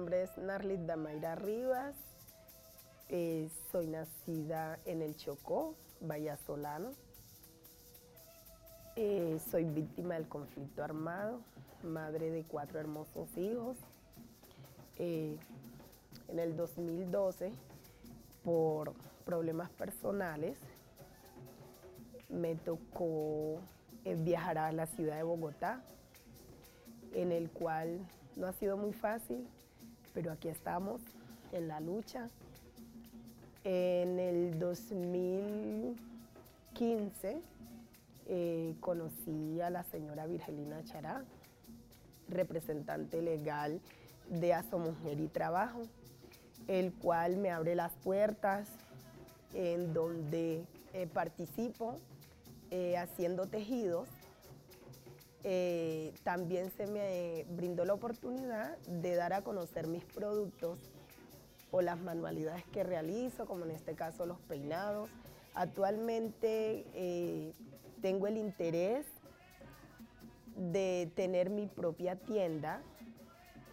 nombre es Narlit Damaira Rivas. Eh, soy nacida en el Chocó, Solano. Eh, soy víctima del conflicto armado, madre de cuatro hermosos hijos. Eh, en el 2012, por problemas personales, me tocó viajar a la ciudad de Bogotá, en el cual no ha sido muy fácil, pero aquí estamos en la lucha. En el 2015 eh, conocí a la señora Virgelina Chará, representante legal de Aso Mujer y Trabajo, el cual me abre las puertas en donde eh, participo eh, haciendo tejidos eh, también se me brindó la oportunidad de dar a conocer mis productos o las manualidades que realizo, como en este caso los peinados. Actualmente eh, tengo el interés de tener mi propia tienda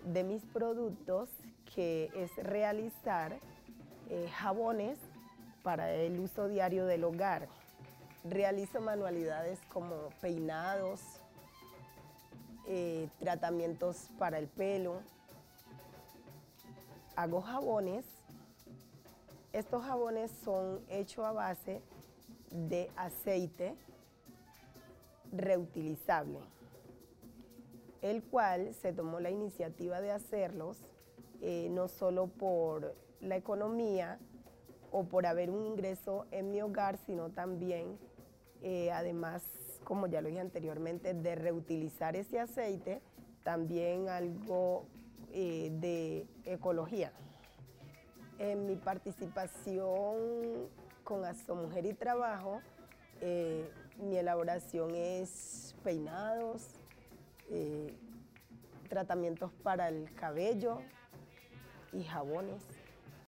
de mis productos, que es realizar eh, jabones para el uso diario del hogar. Realizo manualidades como peinados, eh, tratamientos para el pelo. Hago jabones. Estos jabones son hechos a base de aceite reutilizable, el cual se tomó la iniciativa de hacerlos eh, no solo por la economía o por haber un ingreso en mi hogar, sino también, eh, además, como ya lo dije anteriormente, de reutilizar ese aceite, también algo eh, de ecología. En mi participación con Aso Mujer y Trabajo, eh, mi elaboración es peinados, tratamientos para el cabello y jabones.